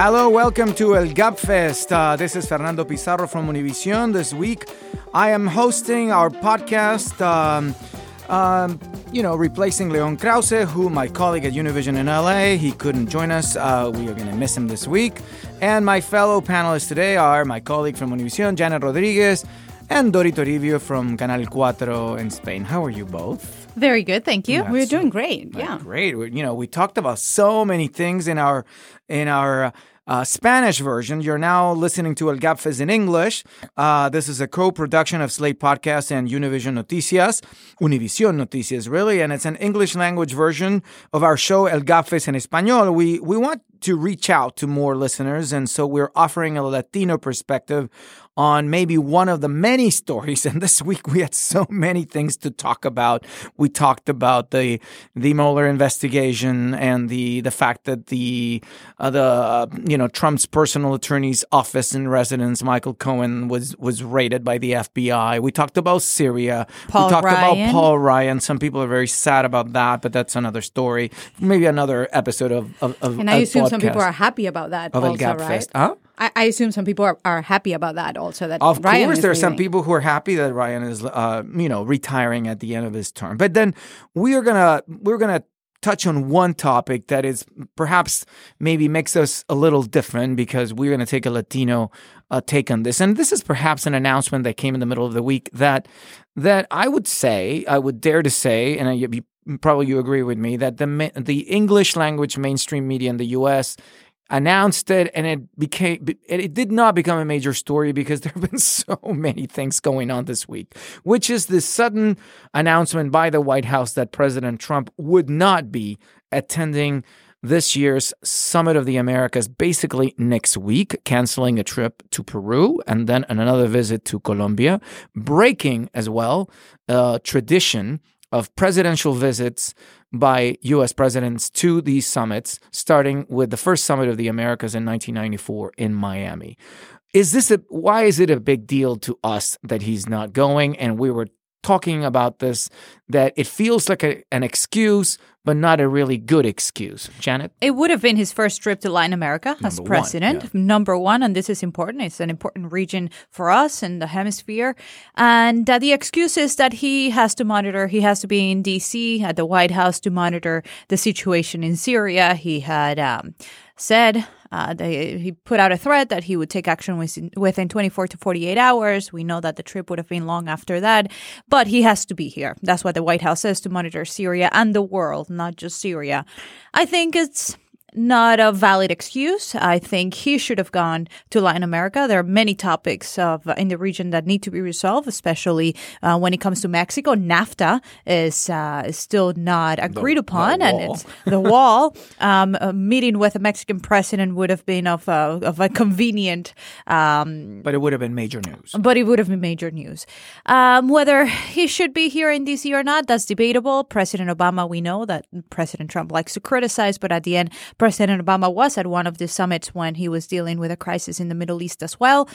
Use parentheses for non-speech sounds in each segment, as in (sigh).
Hello, welcome to El Gabfest. Uh, this is Fernando Pizarro from Univision. This week, I am hosting our podcast. Um, um, you know, replacing Leon Krauze, who my colleague at Univision in LA, he couldn't join us. Uh, we are going to miss him this week. And my fellow panelists today are my colleague from Univision, Janet Rodriguez, and Dori Toribio from Canal Cuatro in Spain. How are you both? Very good, thank you. We're doing great. Yeah. Great. We- You know, we talked about so many things in our in our uh, Spanish version. You're now listening to El Gabfest in English. Uh, this is a co-production of Slate Podcast and Univision Noticias, Univision Noticias, really, and it's an English language version of our show El Gabfest en Español. We we want to reach out to more listeners, and so we're offering a Latino perspective on maybe one of the many (laughs) stories. And this week we had so many things to talk about. We talked about the the Mueller investigation and the the fact that the uh, the uh, you know Trump's personal attorney's office and residence, Michael Cohen, was was raided by the FBI. We talked about Syria. Paul we talked Ryan. about Paul Ryan. Some people are very sad about that, but that's another story. Maybe another episode of of, of And I a assume some people are happy about that of El also, right? Fest. Huh? I, I assume some people are, are happy about that also. That Of Ryan course, there are some people who are happy that Ryan is, uh, you know, retiring at the end of his term. But then we are gonna we're gonna touch on one topic that is perhaps maybe makes us a little different because we're gonna take a Latino uh, take on this, and this is perhaps an announcement that came in the middle of the week that that I would say I would dare to say, and I, you, probably you agree with me that the the English language mainstream media in the U.S announced it and it became it, did not become a major story because (laughs) there have been so many things going on this week which is this sudden announcement by the white house that president trump would not be attending this year's summit of the americas basically next week canceling a trip to peru and then another visit to colombia breaking as well a tradition of presidential visits by US presidents to these summits, starting with the first summit of the Americas in 1994 in Miami. Is this a why is it a big deal to us that he's not going? And we were talking about this that it feels like a, an excuse, but not a really good excuse. Janet? It would have been his first trip to Latin America as Number one, president. yeah. Number one, and this is important. It's an important region for us in the hemisphere. And uh, the excuse is that he has to monitor, he has to be in D.C. at the White House to monitor the situation in Syria. He had um, said uh, they, he put out a threat that he would take action within, within 24 to 48 hours. We know that the trip would have been long after that, but he has to be here. That's what the White House says to monitor Syria and the world, not just Syria. I think it's not a valid excuse. I think he should have gone to Latin America. There are many topics of in the region that need to be resolved, especially uh, when it comes to Mexico. NAFTA is uh, is still not agreed upon, and it's the wall. (laughs) Um, meeting with a Mexican president would have been of a, of a convenient um, But it would have been major news. but it would have been major news. Um, whether he should be here in DC or not, that's debatable. President Obama, we know that President Trump likes to criticize, but at the end, President Obama was at one of the summits when he was dealing with a crisis in the Middle East as well.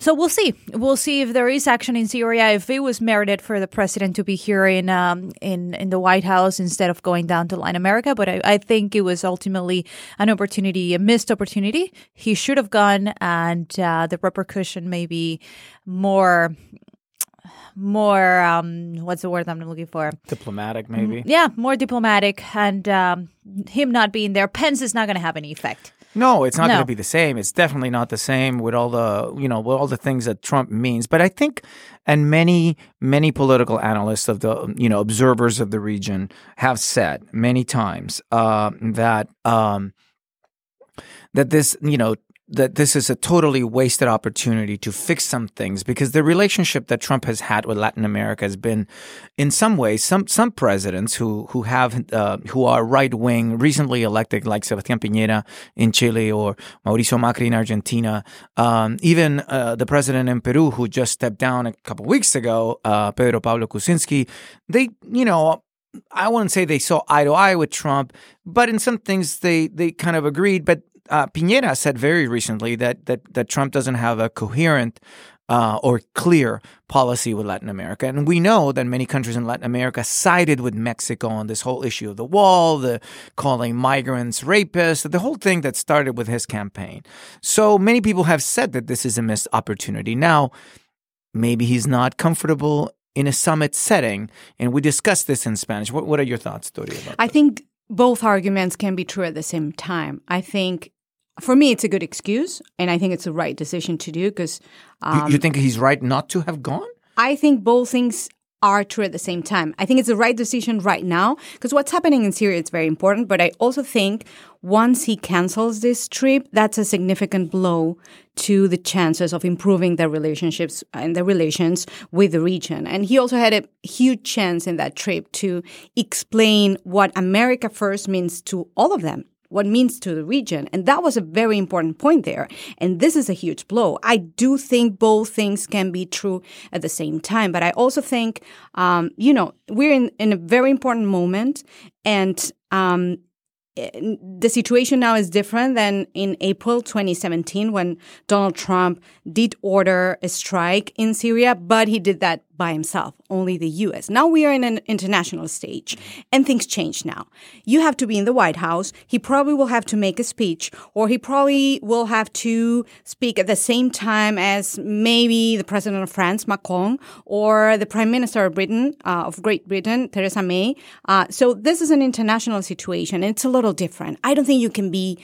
So we'll see. We'll see if there is action in Syria. If it was merited for the president to be here in um, in in the White House instead of going down to Latin America, but I, I think it was ultimately an opportunity, a missed opportunity. He should have gone, and uh, the repercussion may be more, more. Um, what's the word I'm looking for? Diplomatic, maybe. Yeah, more diplomatic, and um, him not being there, Pence is not going to have any effect. No, it's not going to be the same. It's definitely not the same with all the you know with all the things that Trump means. But I think, and many many political analysts of the you know observers of the region have said many times uh, that um, that this you know that this is a totally wasted opportunity to fix some things because the relationship that Trump has had with Latin America has been, in some ways, some some presidents who who have uh, who are right wing, recently elected, like Sebastián Piñera in Chile or Mauricio Macri in Argentina, um, even uh, the president in Peru who just stepped down a couple weeks ago, uh, Pedro Pablo Kuczynski, they you know I wouldn't say they saw eye to eye with Trump, but in some things they they kind of agreed. But uh, Piñera said very recently that that that Trump doesn't have a coherent uh, or clear policy with Latin America. And we know that many countries in Latin America sided with Mexico on this whole issue of the wall, the calling migrants rapists, the whole thing that started with his campaign. So many people have said that this is a missed opportunity. Now, maybe he's not comfortable in a summit setting. And we discussed this in Spanish. What, what are your thoughts, Dori, about I that? think both arguments can be true at the same time. I think for me, it's a good excuse, and I think it's the right decision to do because You- you um, think he's right not to have gone? I think both things are true at the same time. I think it's the right decision right now because what's happening in Syria is very important. But I also think once he cancels this trip, that's a significant blow to the chances of improving their relationships and their relations with the region. And he also had a huge chance in that trip to explain what America first means to all of them what means to the region. And that was a very important point there. And this is a huge blow. I do think both things can be true at the same time. But I also think, um, you know, we're in, in a very important moment and, um, the situation now is different than in April 2017 when Donald Trump did order a strike in Syria, but he did that by himself, only the US. Now we are in an international stage and things change now. You have to be in the White House. He probably will have to make a speech or he probably will have to speak at the same time as maybe the president of France, Macron, or the prime minister of Britain, uh, of Great Britain, Theresa May. Uh, so this is an international situation and it's a little different. I don't think you can be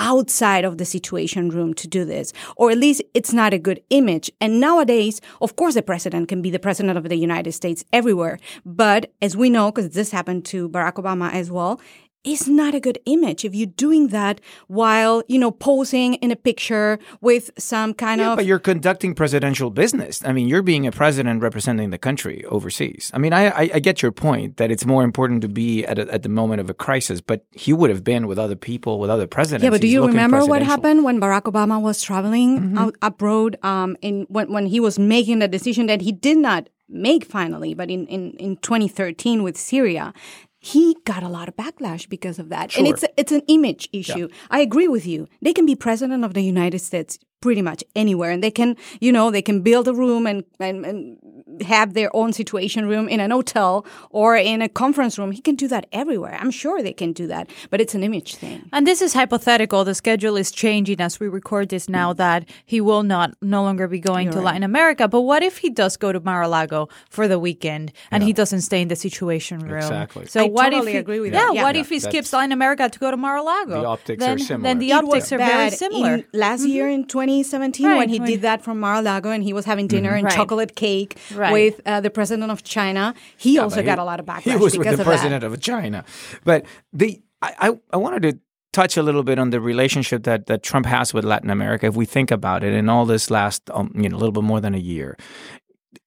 outside of the situation room to do this, or at least it's not a good image. And nowadays, of course, the president can be the president of the United States everywhere. But as we know, because this happened to Barack Obama as well, it's not a good image if you're doing that while, you know, posing in a picture with some kind Yeah, of but you're conducting presidential business. I mean, you're being a president representing the country overseas. I mean, I, I, I get your point that it's more important to be at, a, at the moment of a crisis, but he would have been with other people, with other presidents. Yeah, but do you remember what happened when Barack Obama was traveling Mm-hmm. out abroad? Um, in when when he was making the decision that he did not make finally, but in in in 2013 with Syria. He got a lot of backlash because of that, and Sure. it's it's an image issue. I agree with you. They can be president of the United States pretty much anywhere, and they can, you know, they can build a room and and, and have their own situation room in an hotel or in a conference room. He can do that everywhere. I'm sure they can do that, but it's an image thing. And this is hypothetical. The schedule is changing as we record this now mm. that he will not no longer be going to Latin America. But what if he does go to Mar-a-Lago for the weekend and he doesn't stay in the situation room? Exactly. So I what totally if he, agree with yeah, that. Yeah. what Yeah, if he that's- skips Latin America to go to Mar-a-Lago? The optics then, are similar. Then the optics are very similar. in- last year mm-hmm. in 2017 Right, when he when- did that from Mar-a-Lago and he was having dinner and Right. chocolate cake Right. with uh, the president of China. He also But got a lot of backlash He was with because the of president that. of China, but the I, I I wanted to touch a little bit on the relationship that that Trump has with Latin America. If we think about it, in all this last um, you know a little bit more than a year.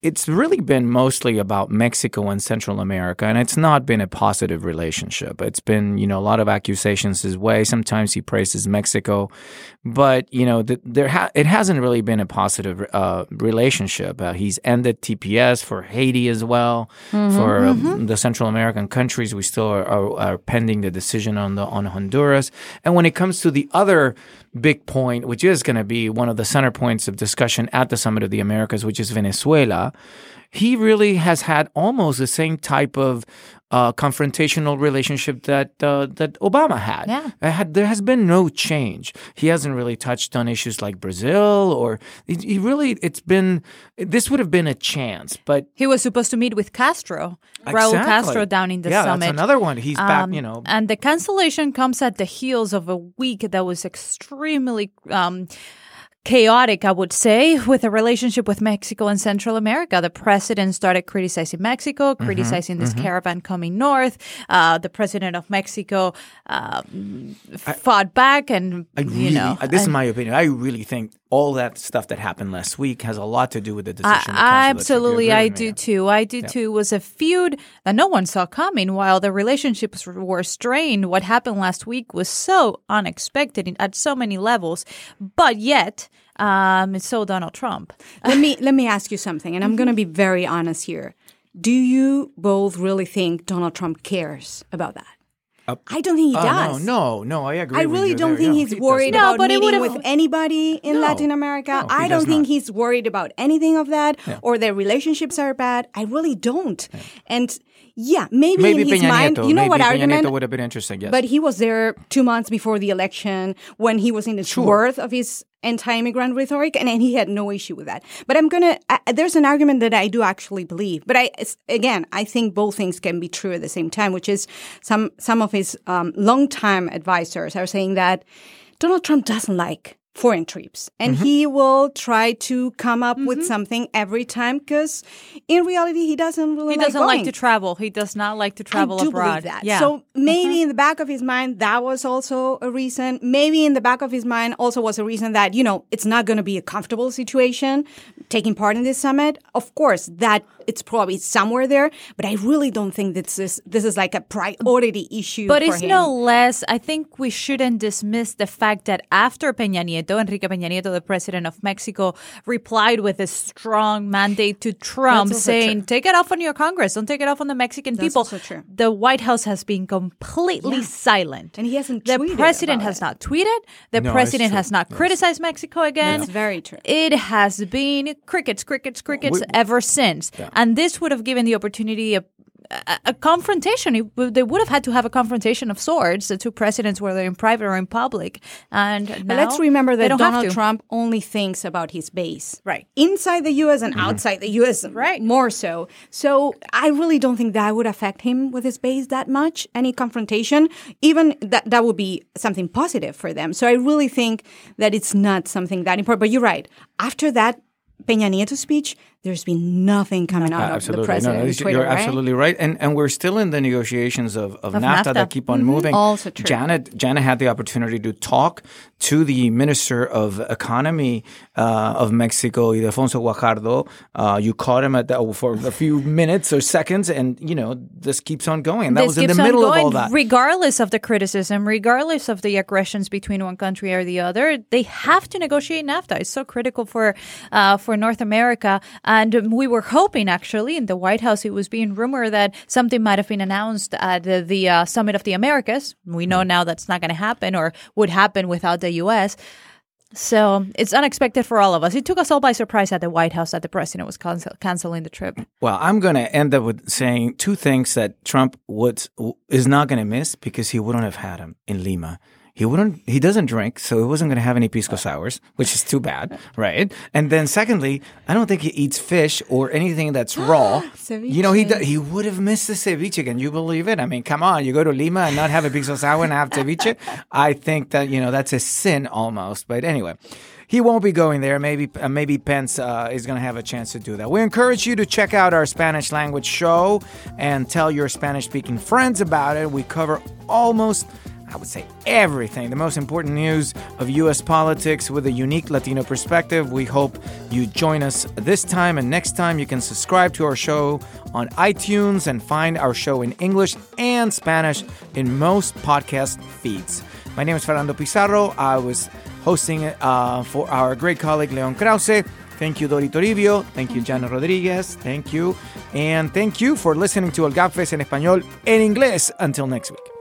It's really been mostly about Mexico and Central America, and it's not been a positive relationship. It's been, you know, a lot of accusations his way. Sometimes he praises Mexico, but you know, th- there ha- it hasn't really been a positive uh, relationship. Uh, he's ended TPS for Haiti as well, for uh, the Central American countries. We still are, are, are pending the decision on the on Honduras. And when it comes to the other big point, which is going to be one of the center points of discussion at the Summit of the Americas, which is Venezuela, he really has had almost the same type of uh, confrontational relationship that uh, that Obama had. Yeah. It had. There has been no change. He hasn't really touched on issues like Brazil, or he, he really. It's been. This would have been a chance, but He was supposed to meet with Castro, Raul Castro, down in the yeah, summit. that's another one. He's back. Um, You know, And the cancellation comes at the heels of a week that was extremely um, chaotic, I would say, with a relationship with Mexico and Central America. The president started criticizing Mexico, Mm-hmm, criticizing this caravan coming north. Uh, the president of Mexico um, fought back, and I you really, know, uh, this is my opinion. I really think all that stuff that happened last week has a lot to do with the decision. I, to cancel the trip. You absolutely, I with me? do too. I do too. It was a feud that no one saw coming. While the relationships were strained, what happened last week was so unexpected at so many levels. But yet, um, it's so Donald Trump. let me (laughs) let me ask you something, and I'm going to be very honest here. Do you both really think Donald Trump cares about that? I don't think he Oh, does. no, no, no, I agree. I with really you don't there. think No, he's he worried not. No, about but meeting with anybody in No. Latin America. No, I don't think not. he's worried about anything of that or their relationships are bad. I really don't. And yeah, maybe, Maybe in his Peña mind, Nieto. you know maybe what Peña argument? Nieto would have been interesting. Yes, But he was there two months before the election when he was in the Sure. worth of his anti-immigrant rhetoric, and, and he had no issue with that. But I'm gonna. I, there's an argument that I do actually believe, but I again I think both things can be true at the same time, which is some some of his um, longtime advisors are saying that Donald Trump doesn't like foreign trips and Mm-hmm. he will try to come up with something every time because in reality he doesn't really He like doesn't like to travel. He does not like to travel I do abroad. believe that. Yeah. So maybe in the back of his mind, that was also a reason. Maybe in the back of his mind also was a reason that, you know, it's not going to be a comfortable situation taking part in this summit. Of course, that it's probably somewhere there, but I really don't think this is, this is like a priority issue. But it's him. no less, I think we shouldn't dismiss the fact that after Peña Nieto, Enrique Peña Nieto, the president of Mexico, replied with a strong mandate to Trump saying, true. take it off on your Congress, don't take it off on the Mexican That's people. also true. The White House has been completely Yeah. silent. And he hasn't The tweeted president about has it. not tweeted. The No, president has not criticized Mexico again. That's very true. It has been crickets, crickets, crickets We- ever since. And this would have given the opportunity of a, a confrontation. It They would have had to have a confrontation of sorts, the two presidents, whether in private or in public. And But let's remember that Donald. Trump only thinks about his base. Right. Inside the US and Mm-hmm. outside the US (laughs) Right. more so. So I really don't think that would affect him with his base that much. Any confrontation, even that that would be something positive for them. So I really think that it's not something that important. But you're right. After that Peña Nieto speech, there's been nothing coming out of the president. no, this- Twitter, you're right? absolutely right. And and we're still in the negotiations of, of, Of NAFTA, NAFTA. that keep on moving. Also true. Janet Janet had the opportunity to talk to the Minister of Economy uh, of Mexico, Ildefonso Guajardo. Uh, you caught him at the, for a few minutes or seconds, and you know this keeps on going. And that this was in the middle going, of all that. regardless of the criticism, regardless of the aggressions between one country or the other. They have to negotiate NAFTA. It's so critical for uh, for North America, and we were hoping actually in the White House it was being rumored that something might have been announced at the, the uh, Summit of the Americas. We know now that's not going to happen or would happen without the U.S. So it's unexpected for all of us. It took us all by surprise at the White House that the president was cancel- canceling the trip. Well, I'm going to end up with saying two things that Trump would is not going to miss because he wouldn't have had him in Lima. He wouldn't. He doesn't drink, so he wasn't going to have any pisco sours, which is too bad, (laughs) right? And then, secondly, I don't think he eats fish or anything that's (gasps) raw. you know, he he would have missed the ceviche. Can you believe it? I mean, come on, you go to Lima and not have a pisco sour and have ceviche. (laughs) I think that you know that's a sin almost. But anyway. He won't be going there. Maybe uh, maybe Pence uh, is going to have a chance to do that. We encourage you to check out our Spanish language show and tell your Spanish speaking friends about it. We cover almost I would say everything, the most important news of U.S. politics with a unique Latino perspective. We hope you join us this time and next time. You can subscribe to our show on iTunes and find our show in English and Spanish in most podcast feeds. My name is Fernando Pizarro. I was hosting uh, for our great colleague Leon Krauze. Thank you, Dori Toribio. Thank you, Jana Rodriguez. Thank you. And thank you for listening to El Gabfest en Español en Inglés. Until next week.